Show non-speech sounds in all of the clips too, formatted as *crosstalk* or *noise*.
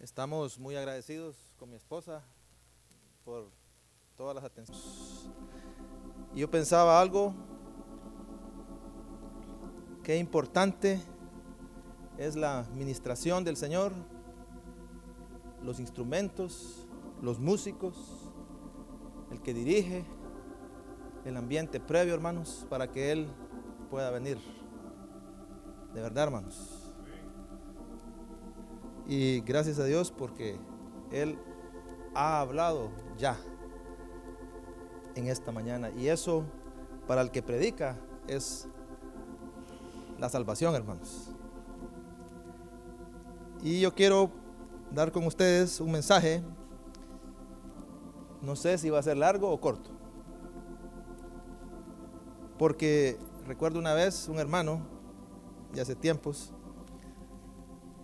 Estamos muy agradecidos con mi esposa por todas las atenciones. Yo pensaba algo que importante es la administración del Señor, los instrumentos, los músicos, el que dirige, el ambiente previo, hermanos, para que Él pueda venir. De verdad, hermanos. Y gracias a Dios porque Él ha hablado ya en esta mañana. Y eso para el que predica es la salvación, hermanos. Y yo quiero dar con ustedes un mensaje. No sé si va a ser largo o corto. Porque recuerdo una vez un hermano, de hace tiempos,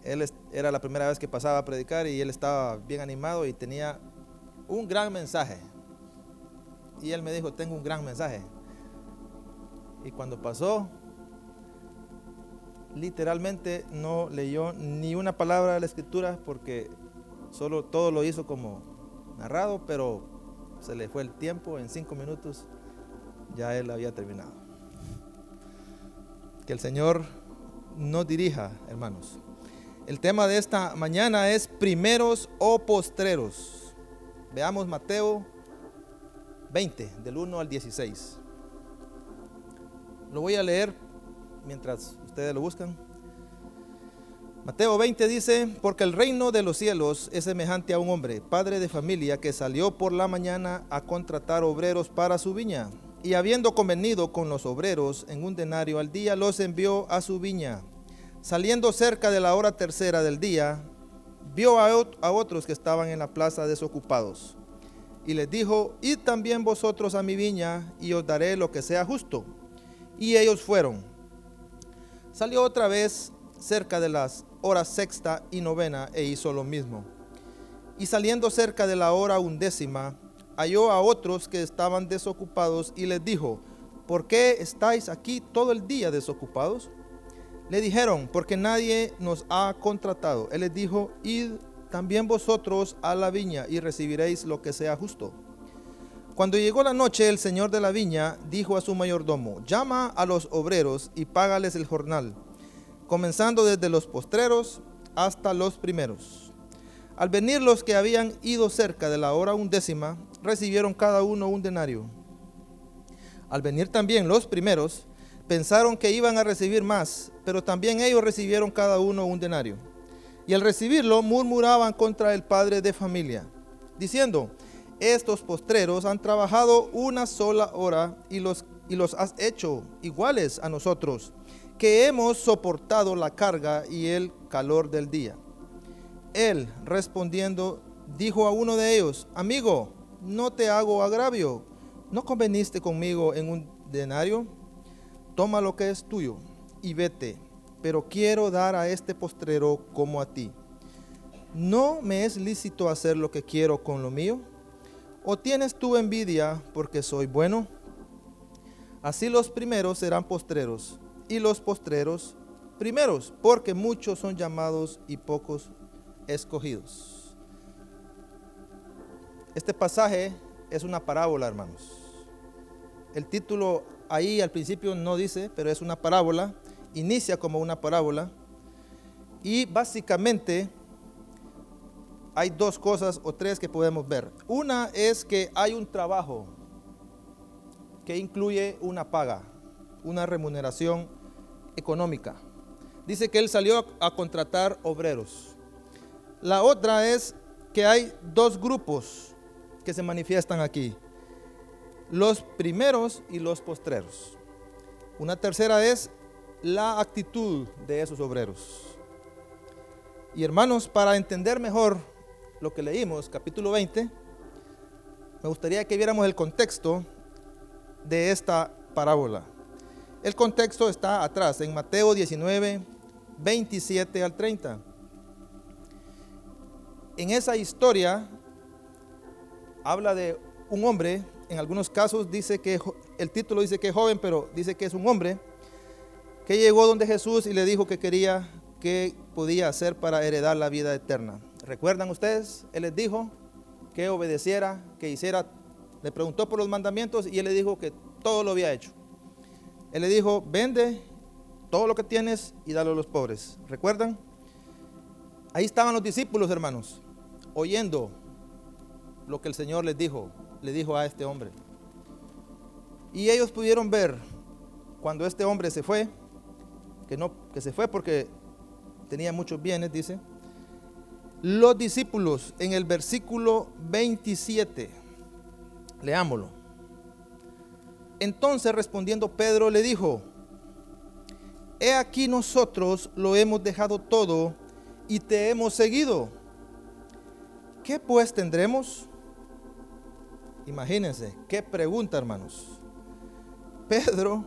él era la primera vez que pasaba a predicar y él estaba bien animado y tenía un gran mensaje. Y él me dijo, tengo un gran mensaje. Y cuando pasó, literalmente no leyó ni una palabra de la escritura porque solo todo lo hizo como narrado, pero se le fue el tiempo, en cinco minutos ya él había terminado. Que el Señor nos dirija, hermanos. El tema de esta mañana es primeros o postreros. Veamos Mateo 20, del 1 al 16. Lo voy a leer mientras ustedes lo buscan. Mateo 20 dice, porque el reino de los cielos es semejante a un hombre, padre de familia, que salió por la mañana a contratar obreros para su viña. Y habiendo convenido con los obreros en un denario al día, los envió a su viña. Saliendo cerca de la hora tercera del día, vio a, otros que estaban en la plaza desocupados. Y les dijo, id también vosotros a mi viña y os daré lo que sea justo. Y ellos fueron. Salió otra vez cerca de las horas sexta y novena e hizo lo mismo. Y saliendo cerca de la hora undécima, halló a otros que estaban desocupados y les dijo, ¿por qué estáis aquí todo el día desocupados? Le dijeron, porque nadie nos ha contratado. Él les dijo, id también vosotros a la viña y recibiréis lo que sea justo. Cuando llegó la noche, el señor de la viña dijo a su mayordomo, llama a los obreros y págales el jornal, comenzando desde los postreros hasta los primeros. Al venir los que habían ido cerca de la hora undécima, recibieron cada uno un denario. Al venir también los primeros, pensaron que iban a recibir más, pero también ellos recibieron cada uno un denario. Y al recibirlo murmuraban contra el padre de familia, diciendo, estos postreros han trabajado una sola hora y los, y los has hecho iguales a nosotros, que hemos soportado la carga y el calor del día. Él, respondiendo, dijo a uno de ellos, amigo, no te hago agravio, ¿no conveniste conmigo en un denario? Toma lo que es tuyo y vete, pero quiero dar a este postrero como a ti. ¿No me es lícito hacer lo que quiero con lo mío? ¿O tienes tú envidia porque soy bueno? Así los primeros serán postreros, y los postreros primeros, porque muchos son llamados y pocos escogidos. Este pasaje es una parábola, hermanos. El título ahí al principio no dice, pero es una parábola, inicia como una parábola y básicamente hay dos cosas o tres que podemos ver. Una es que hay un trabajo que incluye una paga, una remuneración económica. Dice que él salió a contratar obreros. La otra es que hay dos grupos que se manifiestan aquí los primeros y los postreros. Una tercera es la actitud de esos obreros. Y hermanos, para entender mejor lo que leímos, capítulo 20, me gustaría que viéramos el contexto de esta parábola. El contexto está atrás, en Mateo 19, 27 al 30. En esa historia habla de un hombre en algunos casos dice que el título dice que es joven, pero dice que es un hombre que llegó donde Jesús y le dijo que quería, que podía hacer para heredar la vida eterna. ¿Recuerdan ustedes? Él les dijo que obedeciera, que hiciera, le preguntó por los mandamientos y él le dijo que todo lo había hecho. Él le dijo, vende todo lo que tienes y dalo a los pobres. ¿Recuerdan? Ahí estaban los discípulos, hermanos, oyendo lo que el Señor les dijo, le dijo a este hombre. Y ellos pudieron ver cuando este hombre se fue, que no que se fue porque tenía muchos bienes, dice. Los discípulos en el versículo 27. Leámoslo. Entonces respondiendo Pedro le dijo, He aquí nosotros lo hemos dejado todo y te hemos seguido. ¿Qué pues tendremos? Imagínense, qué pregunta hermanos. Pedro,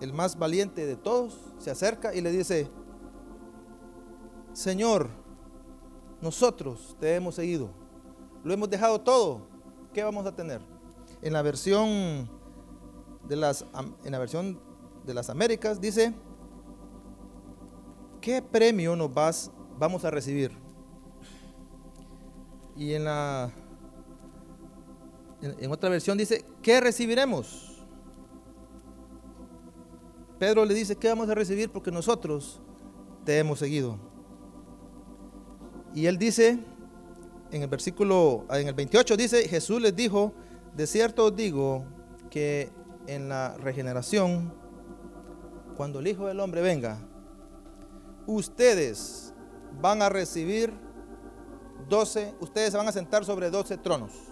el más valiente de todos, se acerca y le dice, Señor, nosotros te hemos seguido, lo hemos dejado todo, ¿qué vamos a tener? En la versión de las, en la versión de las Américas dice, ¿qué premio nos vas, vamos a recibir? Y en la en, otra versión dice, ¿qué recibiremos? Pedro le dice, ¿qué vamos a recibir? Porque nosotros te hemos seguido. Y él dice, en el versículo, en el 28 dice, Jesús les dijo, de cierto os digo que en la regeneración, cuando el Hijo del Hombre venga, ustedes van a recibir 12, ustedes se van a sentar sobre 12 tronos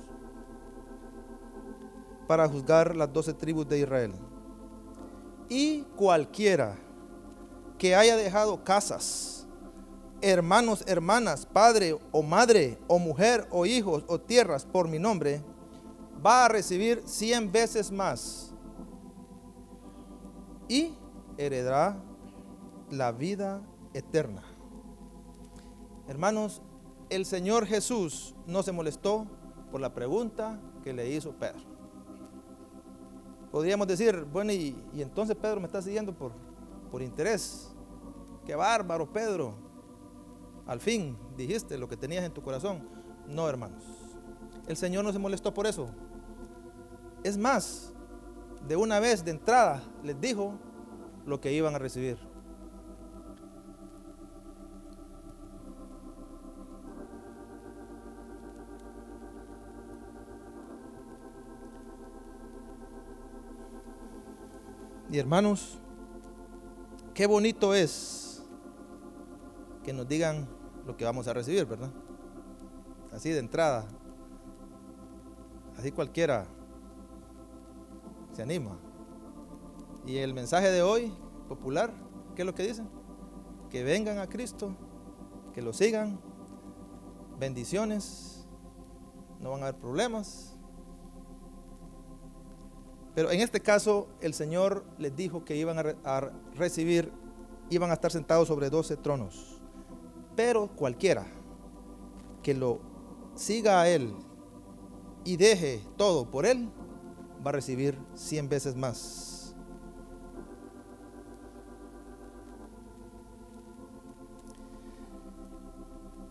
para juzgar las 12 tribus de Israel. Y cualquiera que haya dejado casas, hermanos, hermanas, padre o madre, o mujer o hijos o tierras por mi nombre, va a recibir 100 veces más y heredará la vida eterna. Hermanos, el Señor Jesús no se molestó por la pregunta que le hizo Pedro. Podríamos decir, bueno, y, entonces Pedro me está siguiendo por, por interés. Qué bárbaro, Pedro. Al fin dijiste lo que tenías en tu corazón. No, hermanos. El Señor no se molestó por eso. Es más, de una vez de entrada les dijo lo que iban a recibir. Y hermanos, qué bonito es que nos digan lo que vamos a recibir, ¿verdad? Así de entrada. Así cualquiera se anima. Y el mensaje de hoy, popular, ¿qué es lo que dicen? Que vengan a Cristo, que lo sigan, bendiciones, no van a haber problemas, pero en este caso el Señor les dijo que iban a, recibir, iban a estar sentados sobre 12 tronos. Pero cualquiera que lo siga a Él y deje todo por Él, va a recibir 100 veces más.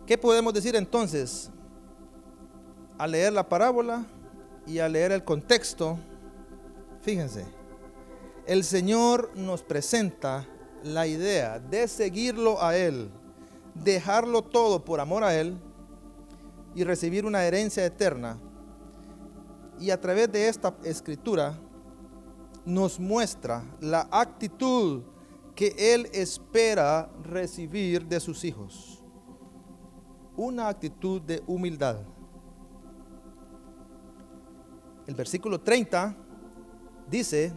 ¿Qué podemos decir entonces? Al leer la parábola y al leer el contexto, Fíjense, el Señor nos presenta la idea de seguirlo a Él, dejarlo todo por amor a Él y recibir una herencia eterna. Y a través de esta escritura nos muestra la actitud que Él espera recibir de sus hijos. Una actitud de humildad. El versículo 30 dice,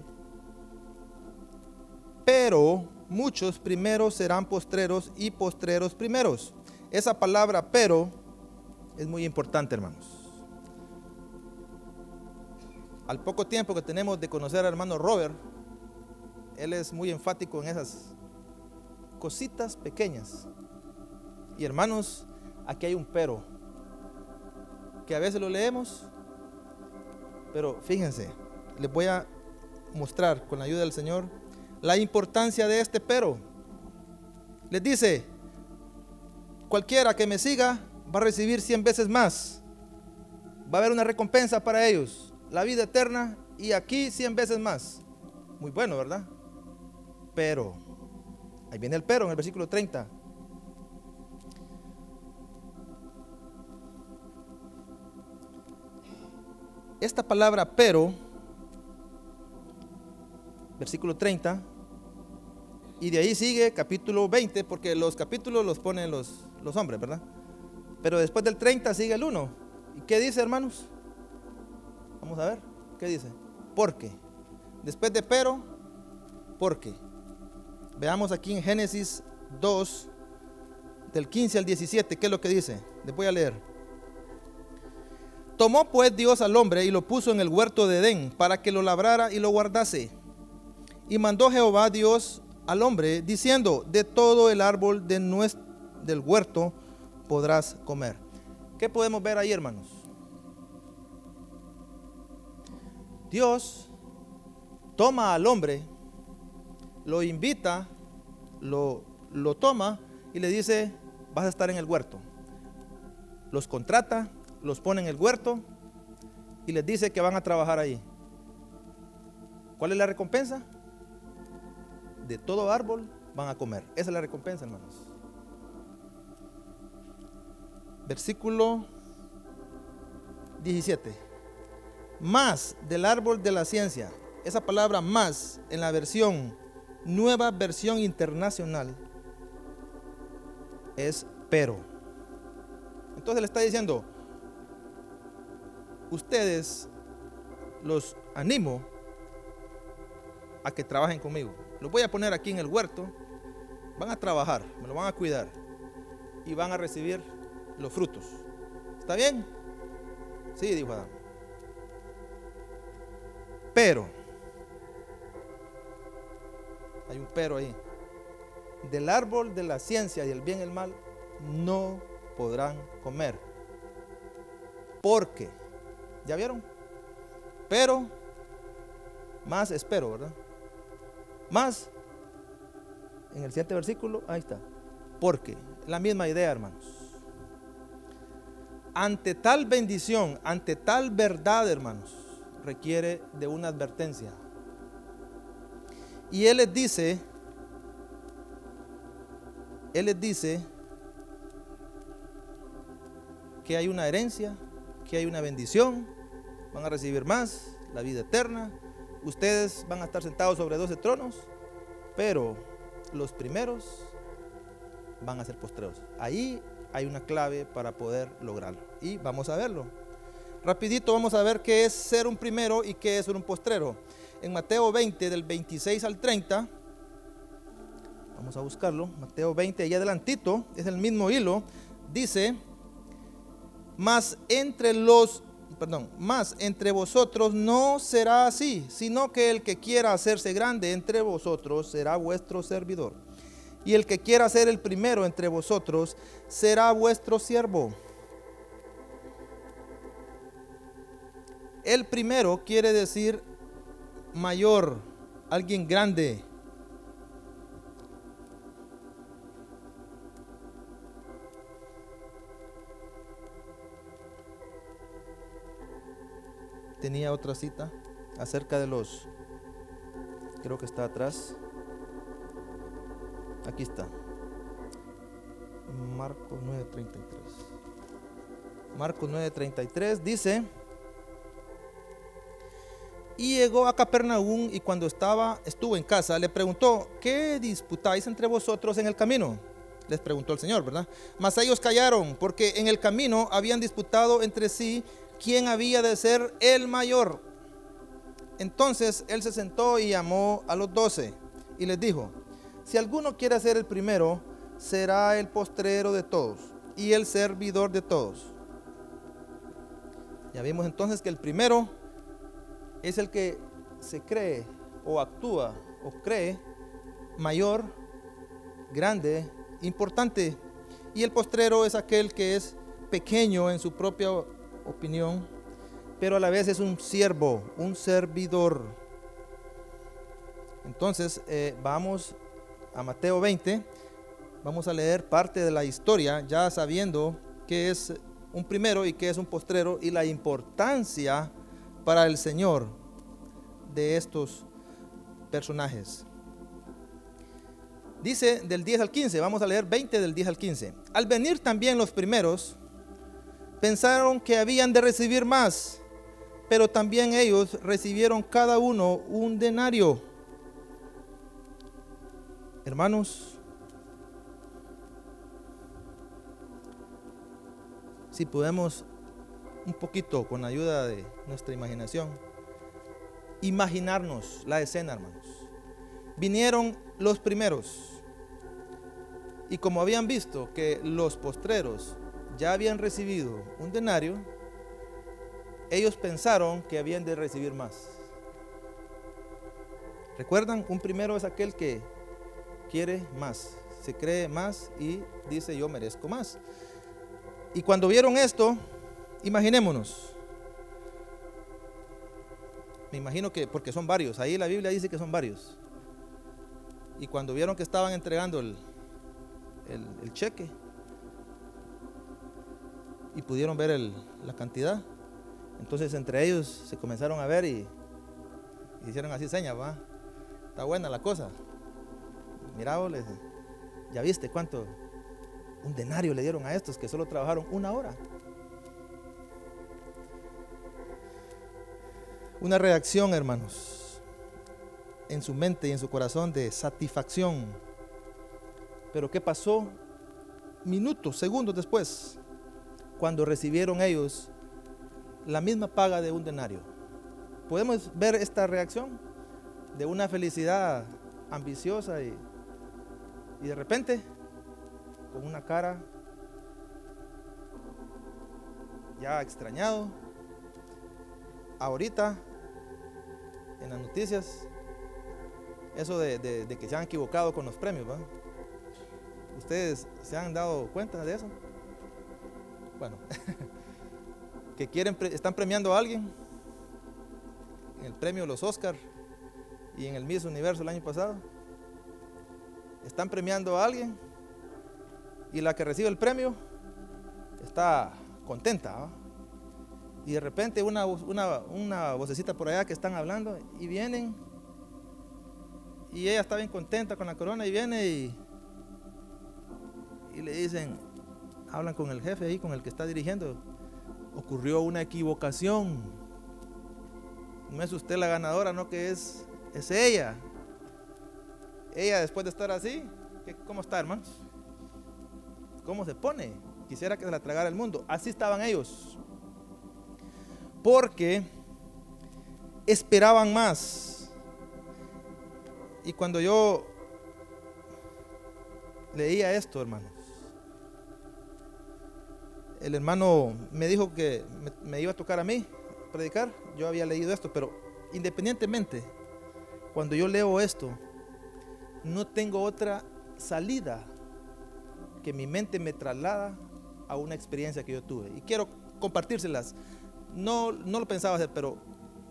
pero muchos primeros serán postreros y postreros primeros. Esa palabra pero es muy importante, hermanos. Al poco tiempo que tenemos de conocer al hermano Robert, él es muy enfático en esas cositas pequeñas. Y hermanos, aquí hay un pero, que a veces lo leemos, pero fíjense, les voy a mostrar con la ayuda del Señor la importancia de este pero. Les dice, cualquiera que me siga va a recibir 100 veces más. Va a haber una recompensa para ellos, la vida eterna y aquí 100 veces más. Muy bueno, ¿verdad? Pero, ahí viene el pero en el versículo 30. Esta palabra pero, versículo 30, y de ahí sigue capítulo 20, porque los capítulos los ponen los, los hombres, ¿verdad? Pero después del 30 sigue el 1. ¿Y qué dice, hermanos? Vamos a ver, ¿qué dice? Porque. Después de pero, porque. Veamos aquí en Génesis 2, del 15 al 17, ¿qué es lo que dice? Les voy a leer. Tomó pues Dios al hombre y lo puso en el huerto de Edén para que lo labrara y lo guardase. Y mandó Jehová Dios al hombre diciendo, de todo el árbol del huerto podrás comer. ¿Qué podemos ver ahí, hermanos? Dios toma al hombre, lo invita, lo, lo toma y le dice, vas a estar en el huerto. Los contrata, los pone en el huerto y les dice que van a trabajar ahí. ¿Cuál es la recompensa? De todo árbol van a comer. Esa es la recompensa, hermanos. Versículo 17. Más del árbol de la ciencia. Esa palabra más en la versión, nueva versión internacional, es pero. Entonces le está diciendo, ustedes los animo a que trabajen conmigo. Los voy a poner aquí en el huerto. Van a trabajar, me lo van a cuidar. Y van a recibir los frutos. ¿Está bien? Sí, dijo Adán. Pero, hay un pero ahí. Del árbol de la ciencia y el bien y el mal no podrán comer. Porque, ¿ya vieron? Pero, más espero, ¿verdad? Más, en el siguiente versículo, ahí está. Porque, la misma idea, hermanos. Ante tal bendición, ante tal verdad, hermanos, requiere de una advertencia. Y Él les dice, Él les dice que hay una herencia, que hay una bendición, van a recibir más, la vida eterna, ustedes van a estar sentados sobre 12 tronos, pero los primeros van a ser postreros. Ahí hay una clave para poder lograrlo. Y vamos a verlo. Rapidito vamos a ver qué es ser un primero y qué es ser un postrero. En Mateo 20, del 26 al 30, vamos a buscarlo. Mateo 20, ahí adelantito, es el mismo hilo. Dice, más entre los perdón, más entre vosotros no será así, sino que el que quiera hacerse grande entre vosotros será vuestro servidor. Y el que quiera ser el primero entre vosotros será vuestro siervo. El primero quiere decir mayor, alguien grande, tenía otra cita acerca de los, creo que está atrás. Aquí está. Marcos 9:33. Marcos 9:33 dice, y llegó a Capernaum y cuando estaba, estuvo en casa, le preguntó, ¿qué disputáis entre vosotros en el camino? Les preguntó el Señor, ¿verdad? Mas ellos callaron porque en el camino habían disputado entre sí quién había de ser el mayor. Entonces él se sentó y llamó a los doce y les dijo, si alguno quiere ser el primero, será el postrero de todos y el servidor de todos. Ya vimos entonces que el primero es el que se cree o actúa o cree mayor, grande, importante. Y el postrero es aquel que es pequeño en su propia opinión, pero a la vez es un siervo, un servidor. Entonces, eh, vamos a Mateo 20, vamos a leer parte de la historia, ya sabiendo qué es un primero y qué es un postrero y la importancia para el Señor de estos personajes. Dice del 10 al 15, vamos a leer 20 del 10 al 15. Al venir también los primeros, pensaron que habían de recibir más, pero también ellos recibieron cada uno un denario. Hermanos, si podemos un poquito con ayuda de nuestra imaginación, imaginarnos la escena, hermanos. Vinieron los primeros y como habían visto que los postreros ya habían recibido un denario, ellos pensaron que habían de recibir más. ¿Recuerdan? Un primero es aquel que quiere más, se cree más y dice yo merezco más. Y cuando vieron esto, imaginémonos. Me imagino que, porque son varios, ahí la Biblia dice que son varios. Y cuando vieron que estaban entregando el, el, cheque pudieron ver la cantidad, entonces entre ellos se comenzaron a ver y, hicieron así señas, va. Está buena la cosa. Mira, ya viste cuánto, un denario le dieron a estos que solo trabajaron una hora. Una reacción, hermanos, en su mente y en su corazón de satisfacción. Pero ¿qué pasó? Minutos, segundos después, cuando recibieron ellos la misma paga de un denario. Podemos ver esta reacción de una felicidad ambiciosa y, y de repente con una cara ya extrañado. Ahorita, en las noticias, eso de, que se han equivocado con los premios, ¿va? ¿Ustedes se han dado cuenta de eso? Bueno, *laughs* que quieren, están premiando a alguien en el premio Los Oscar y en el Miss Universo el año pasado. Están premiando a alguien y la que recibe el premio está contenta. Y de repente una, una, vocecita por allá que están hablando y vienen y ella está bien contenta con la corona y viene y, y le dicen, hablan con el jefe ahí, con el que está dirigiendo, ocurrió una equivocación. No es usted la ganadora, no que es, es ella. Ella después de estar así, ¿cómo está hermanos? ¿Cómo se pone? Quisiera que se la tragara el mundo. Así estaban ellos. Porque esperaban más. Y cuando yo leía esto, hermanos, el hermano me dijo que me, iba a tocar a mí predicar. Yo había leído esto, pero independientemente, cuando yo leo esto, no tengo otra salida que mi mente me traslada a una experiencia que yo tuve. Y quiero compartírselas. No, no lo pensaba hacer, pero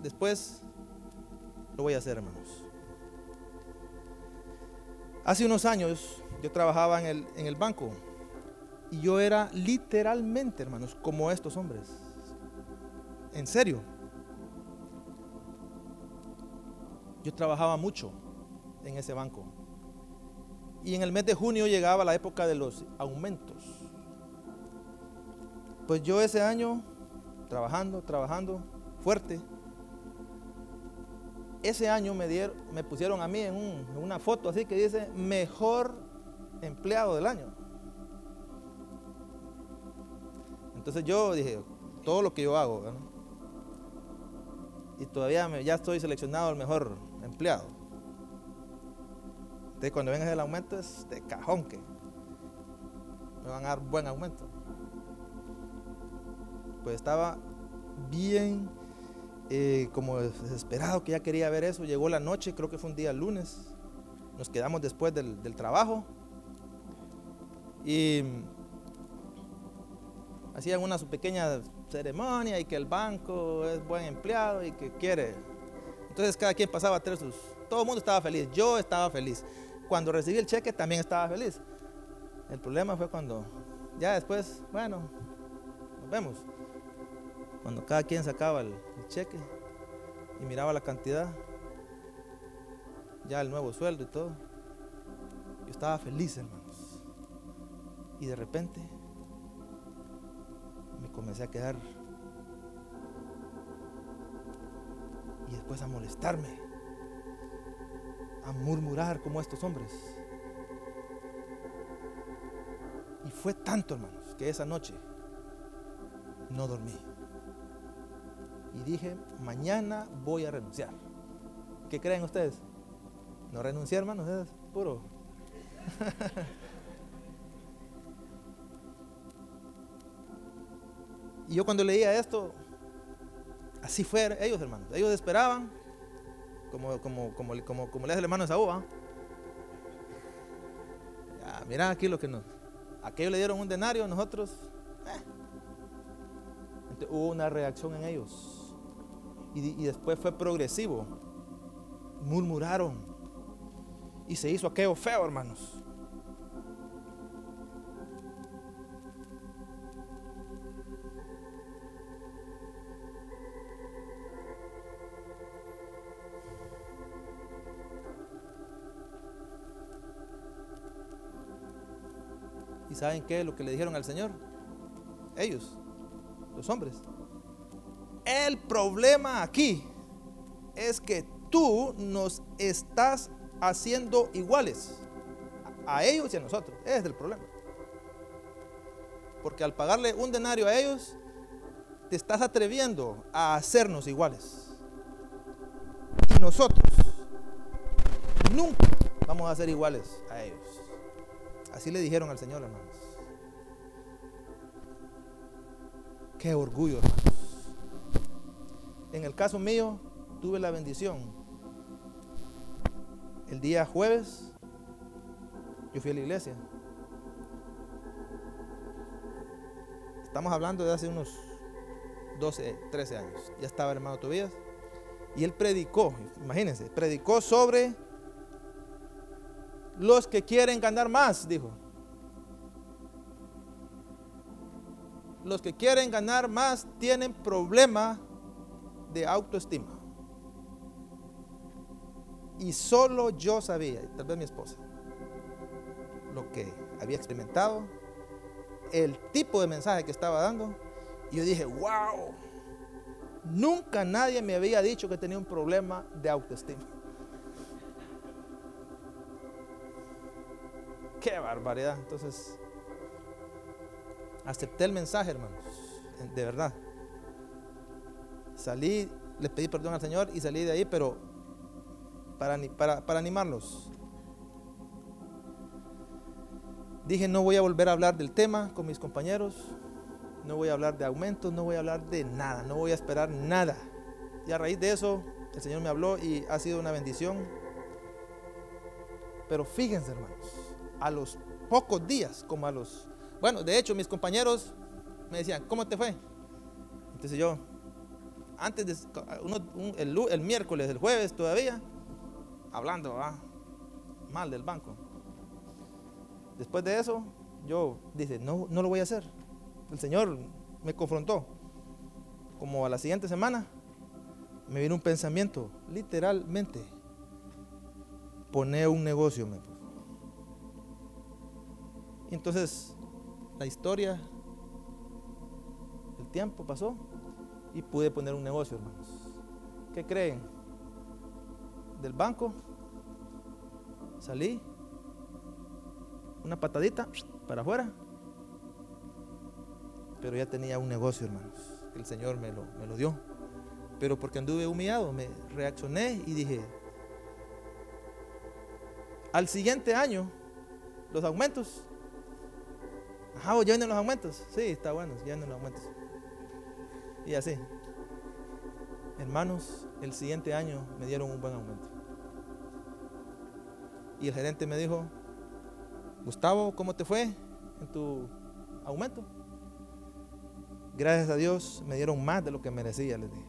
después lo voy a hacer, hermanos. Hace unos años yo trabajaba en el, en el banco y yo era literalmente, hermanos, como estos hombres. En serio. Yo trabajaba mucho en ese banco. Y en el mes de junio llegaba la época de los aumentos. Pues yo ese año, trabajando, trabajando fuerte, ese año me, dieron, me pusieron a mí en, una foto así que dice mejor empleado del año. Entonces yo dije, todo lo que yo hago, y todavía ya estoy seleccionado al mejor empleado. Entonces, cuando venga el aumento es de cajón que me van a dar buen aumento. Pues estaba bien eh, como desesperado que ya quería ver eso. Llegó la noche, creo que fue un día lunes. Nos quedamos después del, del trabajo. Y hacían una pequeña ceremonia y que el banco es buen empleado y que quiere. Entonces cada quien pasaba a tener sus... Todo el mundo estaba feliz, yo estaba feliz cuando recibí el cheque también estaba feliz. El problema fue cuando ya después, bueno, nos vemos. Cuando cada quien sacaba el, el cheque y miraba la cantidad, ya el nuevo sueldo y todo, yo estaba feliz, hermanos. Y de repente me comencé a quedar y después a molestarme, a murmurar como estos hombres. Y fue tanto, hermanos, que esa noche no dormí. Y dije, mañana voy a renunciar. ¿Qué creen ustedes? No renuncié, hermanos, es puro. *laughs* y yo cuando leía esto, así fue ellos, hermanos. Ellos esperaban, como, como, como, como, como le hace el hermano. ¿ah? Ya, aquí lo que nos. Aquellos le dieron un denario, nosotros. eh. Entonces, hubo una reacción en ellos. Y, y después fue progresivo. Murmuraron. Y se hizo aquello feo, hermanos. Saben qué es lo que le dijeron al Señor? Ellos, los hombres. El problema aquí es que tú nos estás haciendo iguales a ellos y a nosotros. Ese es el problema. Porque al pagarle un denario a ellos, te estás atreviendo a hacernos iguales. Y nosotros nunca vamos a ser iguales a ellos. Así le dijeron al Señor, hermanos. Qué orgullo, hermanos. En el caso mío, tuve la bendición. El día jueves, yo fui a la iglesia. Estamos hablando de hace unos 12, 13 años. Ya estaba hermano Tobías. Y él predicó, imagínense, predicó sobre los que quieren ganar más, dijo. Los que quieren ganar más tienen problema de autoestima. Y solo yo sabía, y tal vez mi esposa, lo que había experimentado, el tipo de mensaje que estaba dando. Y yo dije, wow, nunca nadie me había dicho que tenía un problema de autoestima. *laughs* Qué barbaridad. Entonces, acepté el mensaje, hermanos. De verdad. Salí, le pedí perdón al Señor y salí de ahí, pero para, para animarlos. Dije, no voy a volver a hablar del tema con mis compañeros. No voy a hablar de aumentos, no voy a hablar de nada, no voy a esperar nada. Y a raíz de eso, el Señor me habló y ha sido una bendición. Pero fíjense, hermanos, a los pocos días, como a los... Bueno, de hecho, mis compañeros me decían, ¿cómo te fue? Entonces yo, antes de... el, miércoles, el jueves todavía, hablando ¿va? mal del banco. Después de eso, yo dije, no, no lo voy a hacer. El Señor me confrontó. Como a la siguiente semana, me vino un pensamiento, literalmente, poner un negocio, me entonces, la historia, el tiempo pasó y pude poner un negocio, hermanos. ¿Qué creen? Del banco salí, una patadita para afuera, pero ya tenía un negocio, hermanos, el Señor me lo, me lo dio. Pero porque anduve humillado, me reaccioné y dije, al siguiente año, los aumentos. Ajá, ya vienen los aumentos. Sí, está bueno, vienen los aumentos. Y así. Hermanos, el siguiente año me dieron un buen aumento. Y el gerente me dijo, Gustavo, ¿cómo te fue en tu aumento? Gracias a Dios me dieron más de lo que merecía, les dije.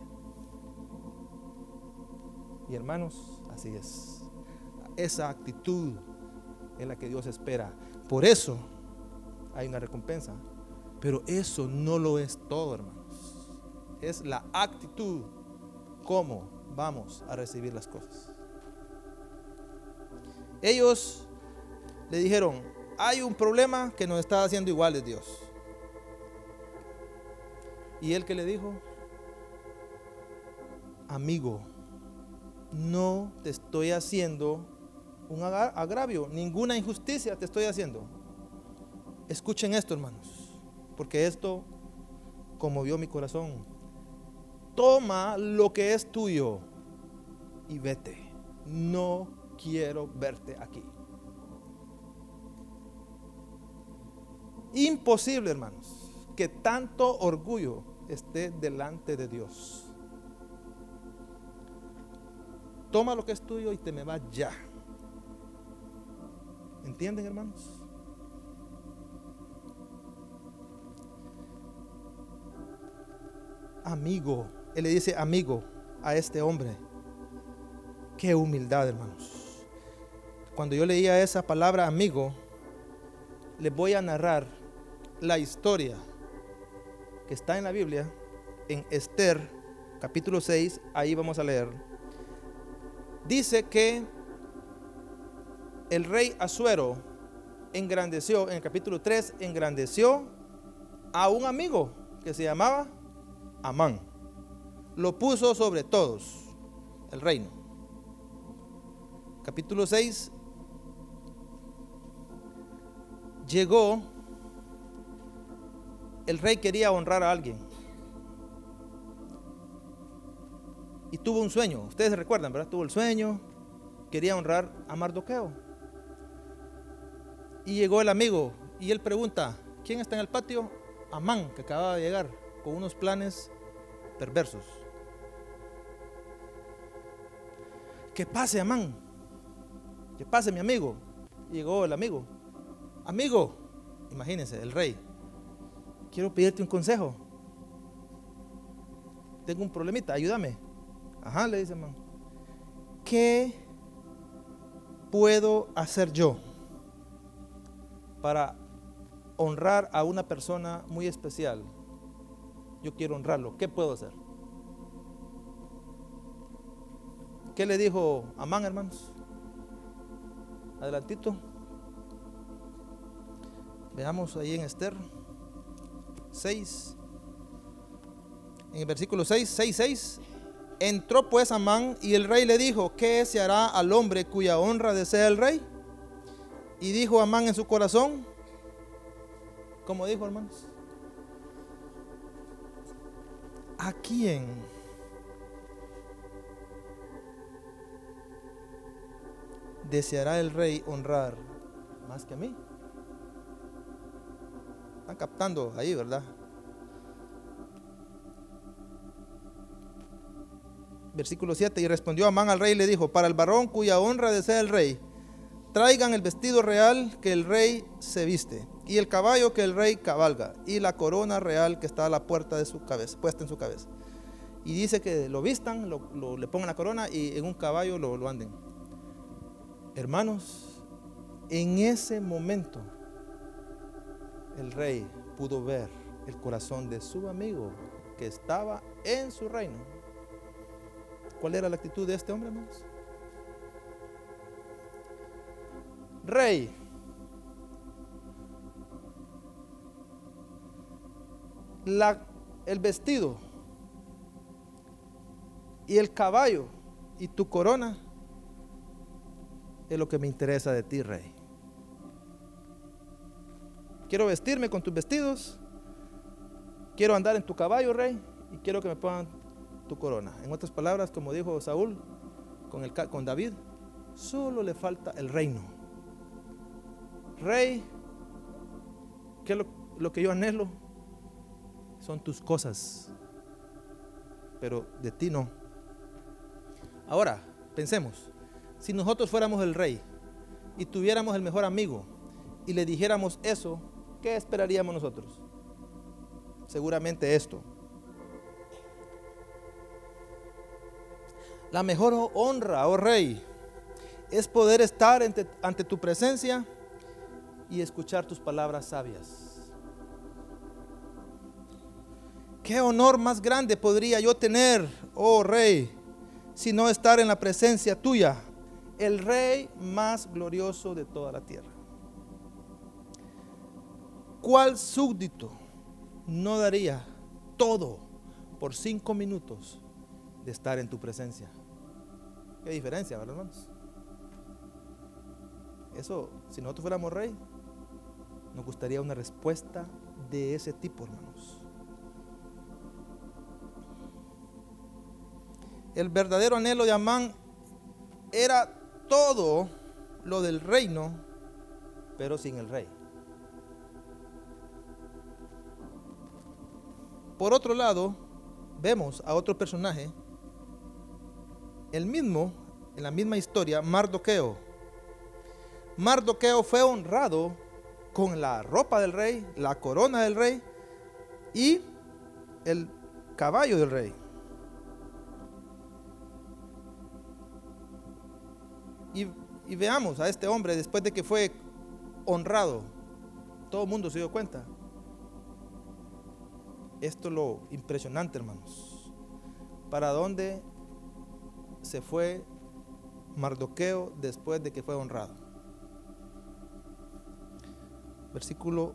Y hermanos, así es. Esa actitud es la que Dios espera. Por eso hay una recompensa. Pero eso no lo es todo, hermanos. Es la actitud, cómo vamos a recibir las cosas. Ellos le dijeron, hay un problema que nos está haciendo iguales Dios. Y él que le dijo, amigo, no te estoy haciendo un agravio, ninguna injusticia te estoy haciendo. Escuchen esto, hermanos, porque esto conmovió mi corazón. Toma lo que es tuyo y vete. No quiero verte aquí. Imposible, hermanos, que tanto orgullo esté delante de Dios. Toma lo que es tuyo y te me vas ya. ¿Entienden, hermanos? Amigo, él le dice amigo a este hombre. Qué humildad, hermanos. Cuando yo leía esa palabra amigo, les voy a narrar la historia que está en la Biblia, en Esther, capítulo 6, ahí vamos a leer. Dice que el rey Asuero engrandeció, en el capítulo 3, engrandeció a un amigo que se llamaba Amán. Lo puso sobre todos, el reino. Capítulo 6, llegó, el rey quería honrar a alguien. Y tuvo un sueño, ustedes recuerdan, ¿verdad? Tuvo el sueño, quería honrar a Mardoqueo. Y llegó el amigo y él pregunta, ¿quién está en el patio? Amán, que acababa de llegar con unos planes perversos. Que pase, Amán. Que pase, mi amigo. llegó el amigo. Amigo, imagínense, el rey. Quiero pedirte un consejo. Tengo un problemita, ayúdame. Ajá, le dice Amán. ¿Qué puedo hacer yo? para honrar a una persona muy especial. Yo quiero honrarlo. ¿Qué puedo hacer? ¿Qué le dijo Amán, hermanos? Adelantito. Veamos ahí en Esther 6. En el versículo 6, 6, 6. Entró pues Amán y el rey le dijo, ¿qué se hará al hombre cuya honra desea el rey? Y dijo Amán en su corazón, como dijo hermanos, ¿a quién? deseará el rey honrar más que a mí? Están captando ahí, ¿verdad? Versículo 7, y respondió Amán al rey y le dijo, para el varón cuya honra desea el rey, traigan el vestido real que el rey se viste, y el caballo que el rey cabalga, y la corona real que está a la puerta de su cabeza, puesta en su cabeza. Y dice que lo vistan, le pongan la corona y en un caballo lo, lo anden. Hermanos, en ese momento el rey pudo ver el corazón de su amigo que estaba en su reino. ¿Cuál era la actitud de este hombre, hermanos? rey. La, el vestido y el caballo y tu corona es lo que me interesa de ti, rey. Quiero vestirme con tus vestidos, quiero andar en tu caballo, rey, y quiero que me pongan tu corona. En otras palabras, como dijo Saúl con, el, con David, solo le falta el reino. Rey, ¿qué es lo, que yo anhelo? Son tus cosas, pero de ti no. Ahora, pensemos, si nosotros fuéramos el rey y tuviéramos el mejor amigo y le dijéramos eso, ¿qué esperaríamos nosotros? Seguramente esto. La mejor honra, oh rey, es poder estar ante tu presencia y escuchar tus palabras sabias. ¿Qué honor más grande podría yo tener, oh rey, si no estar en la presencia tuya, el rey más glorioso de toda la tierra? ¿Cuál súbdito no daría todo por cinco minutos de estar en tu presencia? ¿Qué diferencia, verdad, hermanos? Eso, si nosotros fuéramos rey, nos gustaría una respuesta de ese tipo, hermanos. El verdadero anhelo de Amán era todo lo del reino, pero sin el rey. Por otro lado, vemos a otro personaje, el mismo, en la misma historia, Mardoqueo. Mardoqueo fue honrado con la ropa del rey, la corona del rey y el caballo del rey. Y, veamos a este hombre después de que fue honrado. Todo el mundo se dio cuenta. Esto es lo impresionante, hermanos. ¿Para dónde se fue Mardoqueo después de que fue honrado? Versículo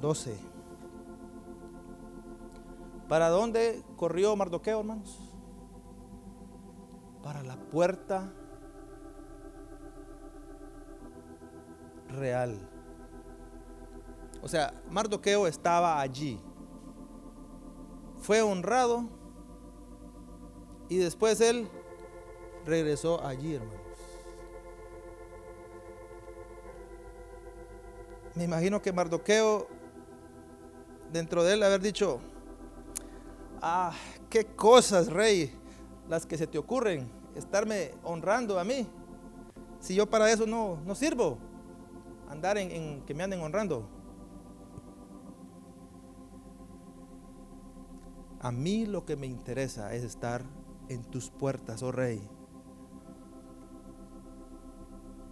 12. ¿Para dónde corrió Mardoqueo, hermanos? Para la puerta real. O sea, Mardoqueo estaba allí. Fue honrado y después él regresó allí, hermanos. Me imagino que Mardoqueo, dentro de él, haber dicho, ah, qué cosas, rey, las que se te ocurren, estarme honrando a mí. Si yo para eso no, no sirvo, andar en, que me anden honrando. A mí lo que me interesa es estar en tus puertas, oh rey.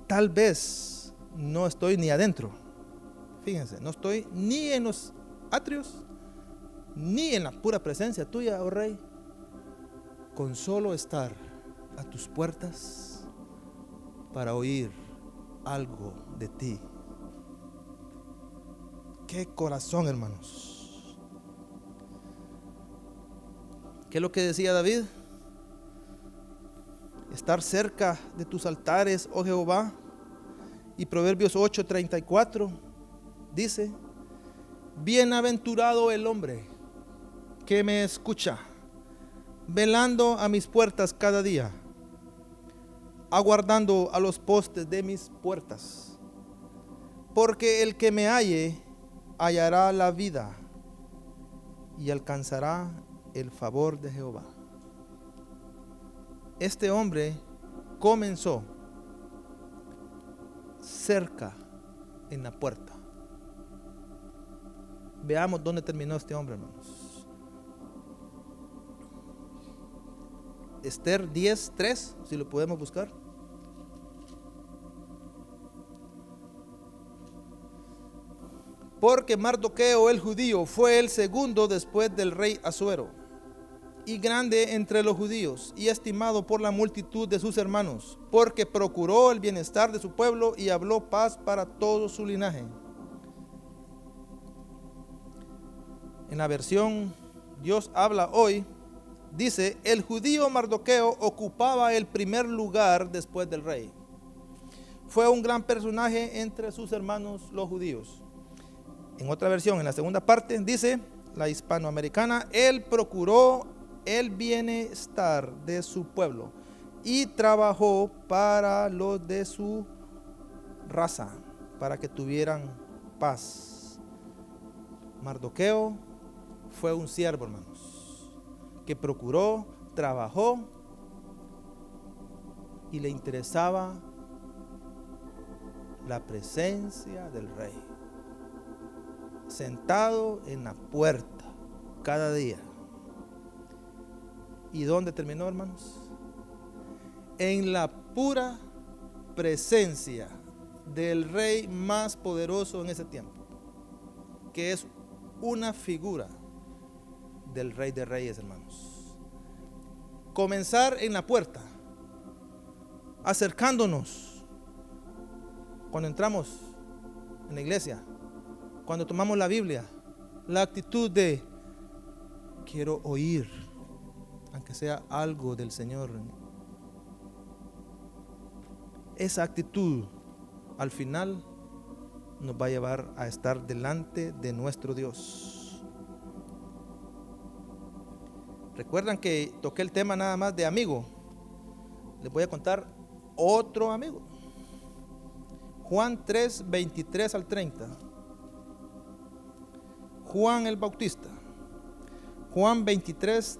Tal vez no estoy ni adentro. Fíjense, no estoy ni en los atrios, ni en la pura presencia tuya, oh rey con solo estar a tus puertas para oír algo de ti. Qué corazón, hermanos. ¿Qué es lo que decía David? Estar cerca de tus altares, oh Jehová. Y Proverbios 8:34 dice, bienaventurado el hombre que me escucha velando a mis puertas cada día, aguardando a los postes de mis puertas. Porque el que me halle hallará la vida y alcanzará el favor de Jehová. Este hombre comenzó cerca en la puerta. Veamos dónde terminó este hombre, hermanos. Esther 10.3, si lo podemos buscar. Porque Mardoqueo el judío fue el segundo después del rey Asuero, y grande entre los judíos, y estimado por la multitud de sus hermanos, porque procuró el bienestar de su pueblo y habló paz para todo su linaje. En la versión Dios habla hoy, dice, el judío Mardoqueo ocupaba el primer lugar después del rey. Fue un gran personaje entre sus hermanos los judíos. En otra versión, en la segunda parte, dice, la hispanoamericana, él procuró el bienestar de su pueblo y trabajó para los de su raza, para que tuvieran paz. Mardoqueo fue un siervo, hermanos que procuró, trabajó y le interesaba la presencia del rey. Sentado en la puerta cada día. ¿Y dónde terminó, hermanos? En la pura presencia del rey más poderoso en ese tiempo. que es una figura del Rey de Reyes, hermanos. Comenzar en la puerta, acercándonos cuando entramos en la iglesia, cuando tomamos la Biblia, la actitud de quiero oír, aunque sea algo del Señor. Esa actitud al final nos va a llevar a estar delante de nuestro Dios. Recuerdan que toqué el tema nada más de amigo. Les voy a contar otro amigo. Juan 3, 23 al 30. Juan el Bautista. Juan 23,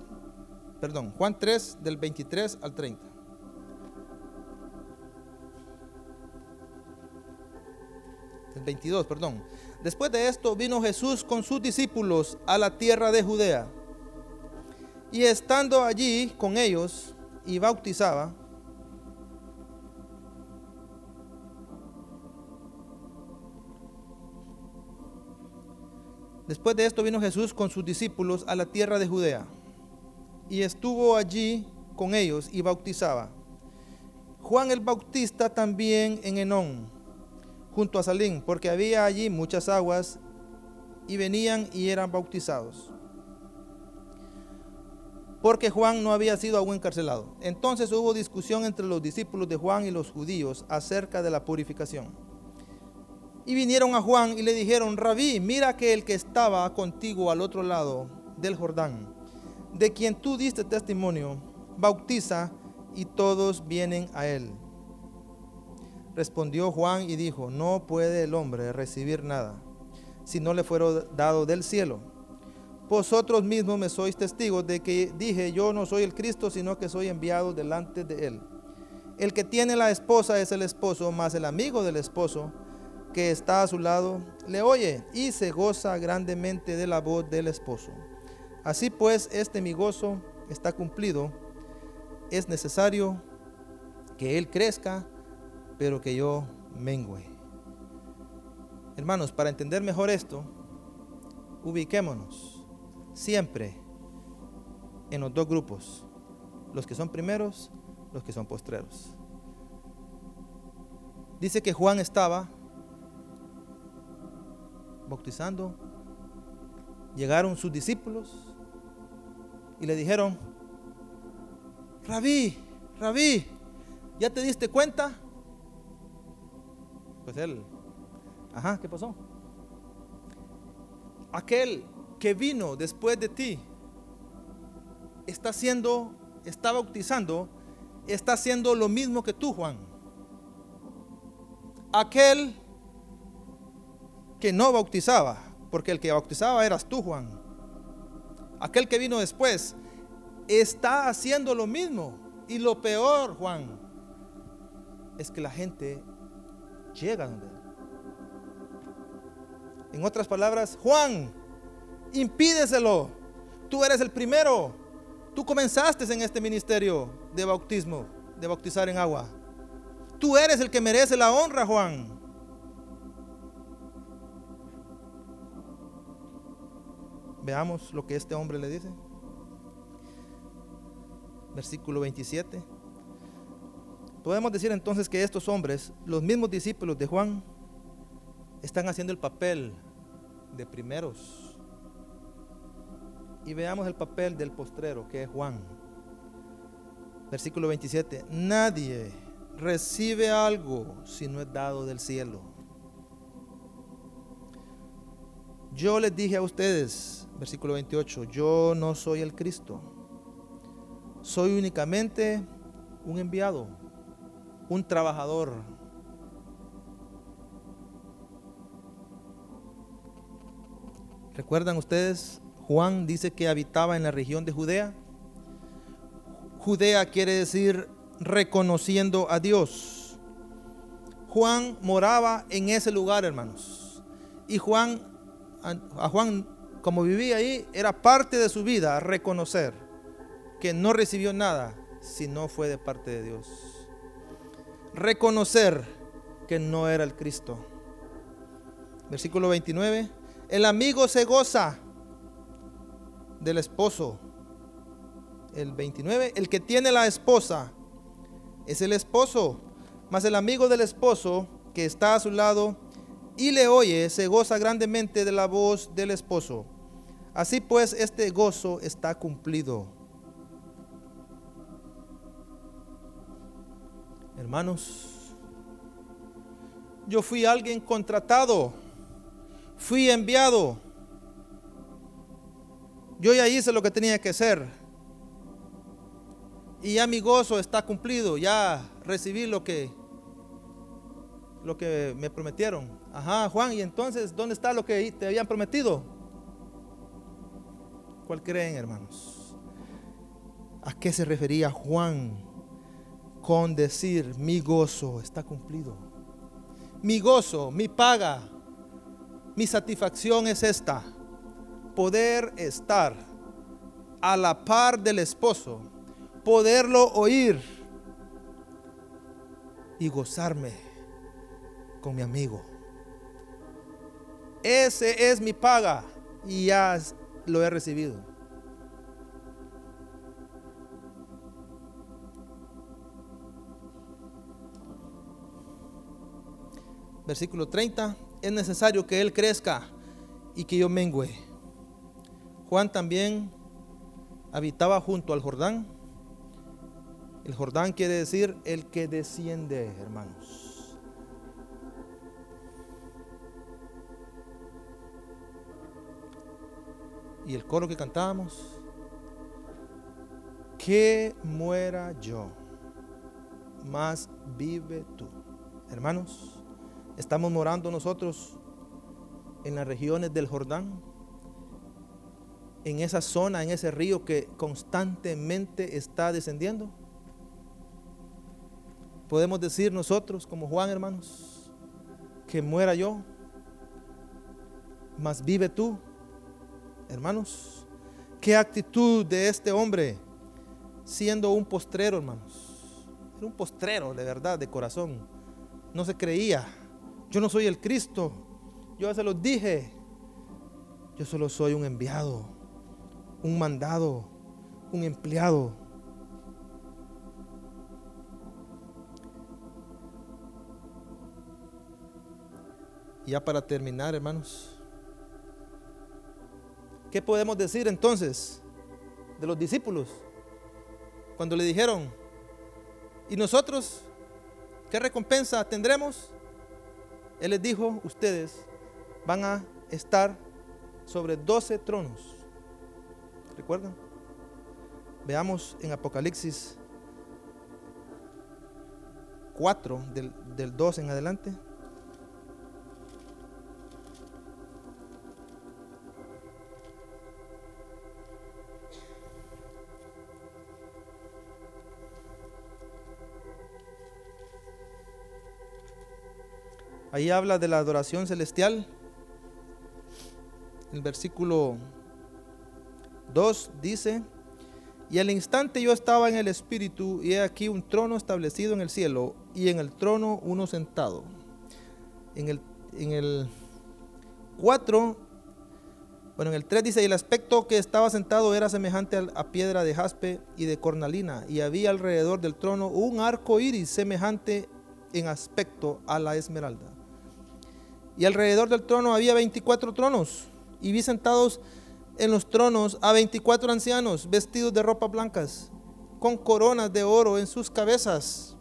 perdón, Juan 3 del 23 al 30. El 22, perdón. Después de esto vino Jesús con sus discípulos a la tierra de Judea. Y estando allí con ellos y bautizaba, Después de esto vino Jesús con sus discípulos a la tierra de Judea y estuvo allí con ellos y bautizaba. Juan el Bautista también en Enón, junto a Salín, porque había allí muchas aguas y venían y eran bautizados. Porque Juan no había sido aún encarcelado. Entonces hubo discusión entre los discípulos de Juan y los judíos acerca de la purificación. Y vinieron a Juan y le dijeron, rabí, mira que el que estaba contigo al otro lado del Jordán, de quien tú diste testimonio, bautiza y todos vienen a él. Respondió Juan y dijo, no puede el hombre recibir nada si no le fuera dado del cielo. Vosotros mismos me sois testigos de que dije, yo no soy el Cristo, sino que soy enviado delante de él. El que tiene la esposa es el esposo, más el amigo del esposo que está a su lado le oye y se goza grandemente de la voz del esposo. Así pues, este mi gozo está cumplido. Es necesario que Él crezca, pero que yo mengüe. Hermanos, para entender mejor esto, ubiquémonos siempre en los dos grupos, los que son primeros, los que son postreros. Dice que Juan estaba bautizando, llegaron sus discípulos y le dijeron, Rabí, Rabí, ¿ya te diste cuenta? Pues él, ajá, ¿qué pasó? Aquel que vino después de ti está haciendo, está bautizando, está haciendo lo mismo que tú, Juan. Aquel que no bautizaba, porque el que bautizaba eras tú, Juan. Aquel que vino después está haciendo lo mismo. Y lo peor, Juan, es que la gente llega donde. En otras palabras, Juan, impídeselo. Tú eres el primero. Tú comenzaste en este ministerio de bautismo, de bautizar en agua. Tú eres el que merece la honra, Juan. Veamos lo que este hombre le dice. Versículo 27. Podemos decir entonces que estos hombres, los mismos discípulos de Juan, están haciendo el papel de primeros. Y veamos el papel del postrero, que es Juan. Versículo 27. Nadie recibe algo si no es dado del cielo. Yo les dije a ustedes, versículo 28, yo no soy el Cristo, soy únicamente un enviado, un trabajador. ¿Recuerdan ustedes? Juan dice que habitaba en la región de Judea. Judea quiere decir reconociendo a Dios. Juan moraba en ese lugar, hermanos. Y Juan, a Juan como vivía ahí, era parte de su vida reconocer que no recibió nada si no fue de parte de Dios. Reconocer que no era el Cristo. Versículo 29. El amigo se goza del esposo. El 29, el que tiene la esposa es el esposo, mas el amigo del esposo que está a su lado y le oye se goza grandemente de la voz del esposo. Así pues, este gozo está cumplido. Hermanos, yo fui alguien contratado, fui enviado. Yo ya hice lo que tenía que hacer. Y ya mi gozo está cumplido, ya recibí lo que lo que me prometieron. Ajá, Juan, y entonces, ¿dónde está lo que te habían prometido? ¿Cuál creen, hermanos? ¿A qué se refería Juan con decir, mi gozo está cumplido? Mi gozo, mi paga, mi satisfacción es esta, poder estar a la par del esposo, poderlo oír y gozarme con mi amigo. Ese es mi paga y ya lo he recibido. Versículo 30. Es necesario que Él crezca y que yo mengüe. Juan también habitaba junto al Jordán. El Jordán quiere decir el que desciende, hermanos. y el coro que cantábamos, que muera yo, más vive tú. Hermanos, estamos morando nosotros en las regiones del Jordán, en esa zona, en ese río que constantemente está descendiendo. Podemos decir nosotros, como Juan, hermanos, que muera yo, más vive tú. Hermanos, qué actitud de este hombre siendo un postrero, hermanos. Era un postrero de verdad, de corazón. No se creía. Yo no soy el Cristo. Yo ya se los dije. Yo solo soy un enviado, un mandado, un empleado. Ya para terminar, hermanos. ¿Qué podemos decir entonces de los discípulos? Cuando le dijeron, ¿y nosotros qué recompensa tendremos? Él les dijo, ustedes van a estar sobre doce tronos. ¿Recuerdan? Veamos en Apocalipsis 4, del, del 2 en adelante. Ahí habla de la adoración celestial. El versículo 2 dice, y al instante yo estaba en el Espíritu y he aquí un trono establecido en el cielo y en el trono uno sentado. En el, en el 4, bueno, en el 3 dice, y el aspecto que estaba sentado era semejante a piedra de jaspe y de cornalina, y había alrededor del trono un arco iris semejante en aspecto a la esmeralda. Y alrededor del trono había 24 tronos. Y vi sentados en los tronos a 24 ancianos vestidos de ropas blancas, con coronas de oro en sus cabezas.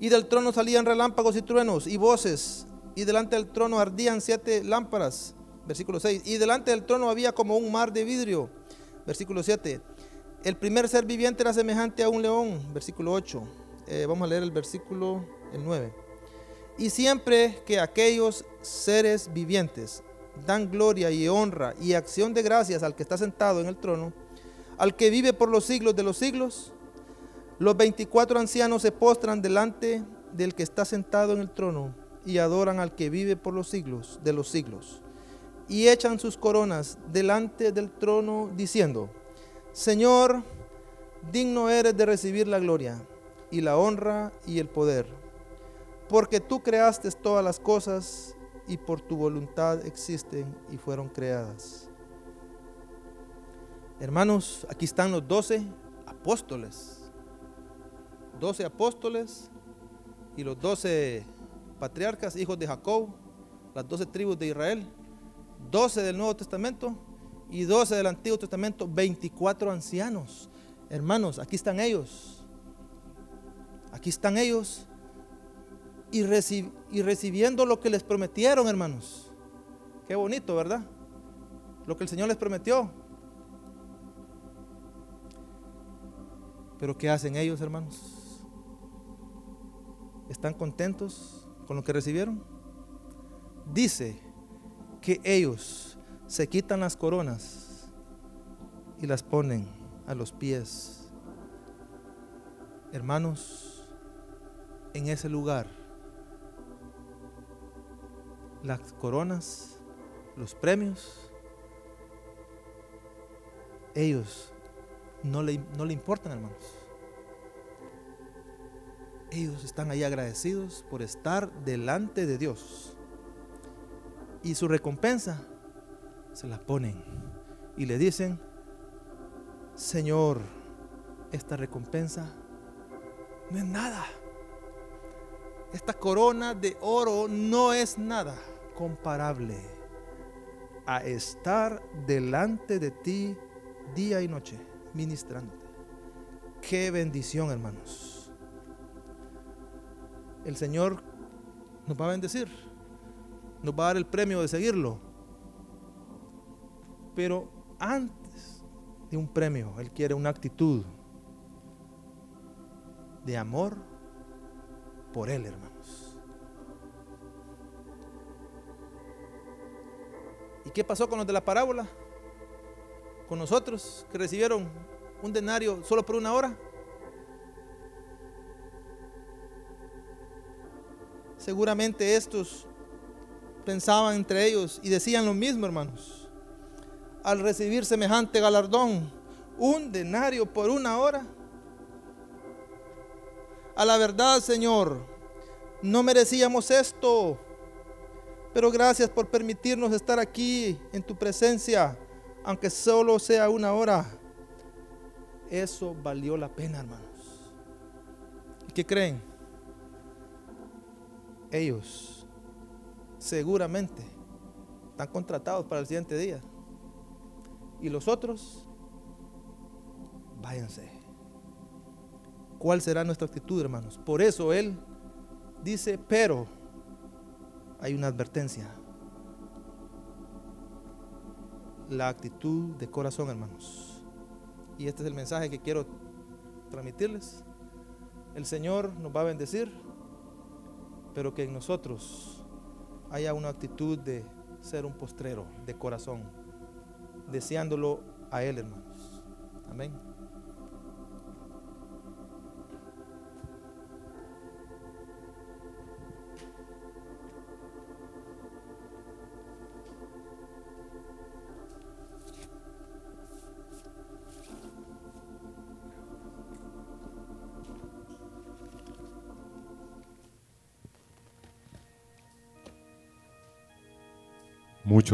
Y del trono salían relámpagos y truenos y voces. Y delante del trono ardían siete lámparas. Versículo 6. Y delante del trono había como un mar de vidrio. Versículo 7. El primer ser viviente era semejante a un león. Versículo 8. Eh, vamos a leer el versículo el 9. Y siempre que aquellos seres vivientes dan gloria y honra y acción de gracias al que está sentado en el trono, al que vive por los siglos de los siglos, los 24 ancianos se postran delante del que está sentado en el trono y adoran al que vive por los siglos de los siglos. Y echan sus coronas delante del trono diciendo, Señor, digno eres de recibir la gloria y la honra y el poder porque tú creaste todas las cosas y por tu voluntad existen y fueron creadas. Hermanos, aquí están los doce apóstoles. Doce apóstoles y los doce patriarcas, hijos de Jacob, las doce tribus de Israel, doce del Nuevo Testamento y doce del Antiguo Testamento, 24 ancianos. Hermanos, aquí están ellos. Aquí están ellos y, recibiendo lo que les prometieron, hermanos. Qué bonito, ¿verdad? Lo que el Señor les prometió. Pero ¿qué hacen ellos, hermanos? ¿Están contentos con lo que recibieron? Dice que ellos se quitan las coronas y las ponen a los pies. Hermanos, en ese lugar, las coronas, los premios, ellos no le, no le importan, hermanos. Ellos están ahí agradecidos por estar delante de Dios. Y su recompensa se la ponen y le dicen, Señor, esta recompensa no es nada. Esta corona de oro no es nada comparable a estar delante de ti día y noche ministrándote. Qué bendición, hermanos. El Señor nos va a bendecir, nos va a dar el premio de seguirlo. Pero antes de un premio, Él quiere una actitud de amor por Él, hermanos. Qué pasó con los de la parábola? Con nosotros que recibieron un denario solo por una hora. Seguramente estos pensaban entre ellos y decían lo mismo, hermanos. Al recibir semejante galardón, un denario por una hora. A la verdad, Señor, no merecíamos esto, pero gracias por permitirnos estar aquí en tu presencia, aunque solo sea una hora. Eso valió la pena, hermanos. ¿Y qué creen? Ellos seguramente están contratados para el siguiente día. Y los otros, váyanse. ¿Cuál será nuestra actitud, hermanos? Por eso Él dice, pero hay una advertencia. La actitud de corazón, hermanos. Y este es el mensaje que quiero transmitirles. El Señor nos va a bendecir, pero que en nosotros haya una actitud de ser un postrero de corazón, deseándolo a Él, hermanos. Amén.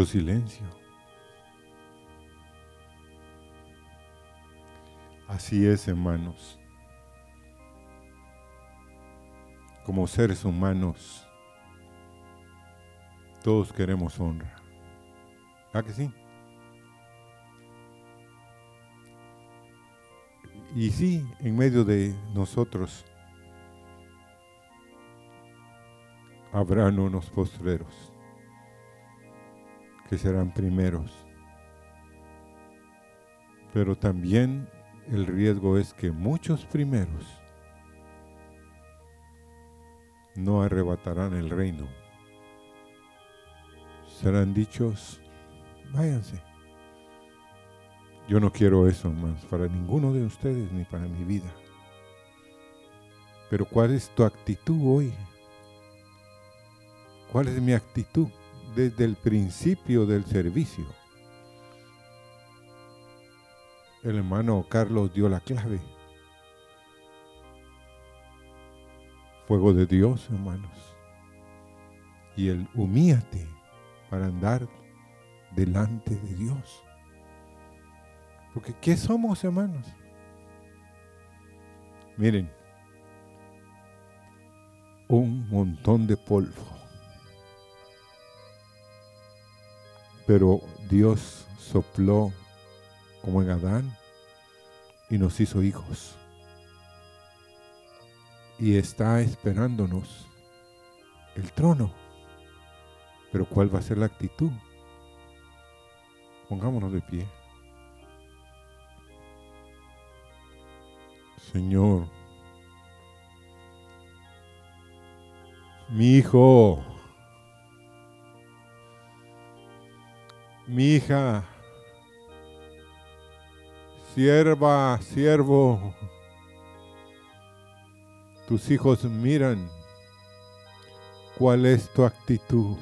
Silencio. Así es, hermanos. Como seres humanos, todos queremos honra. ¿Ah que sí? Y sí, en medio de nosotros habrán unos postreros que serán primeros. Pero también el riesgo es que muchos primeros no arrebatarán el reino. Serán dichos, váyanse. Yo no quiero eso más para ninguno de ustedes ni para mi vida. Pero ¿cuál es tu actitud hoy? ¿Cuál es mi actitud? Desde el principio del servicio. El hermano Carlos dio la clave. Fuego de Dios, hermanos. y el humíate para andar delante de Dios. Porque ¿qué somos, hermanos? Miren, un montón de polvo. Pero Dios sopló como en Adán y nos hizo hijos. Y está esperándonos el trono. Pero ¿cuál va a ser la actitud? Pongámonos de pie. Señor, mi hijo, mi hija, sierva, siervo, tus hijos miran cuál es tu actitud.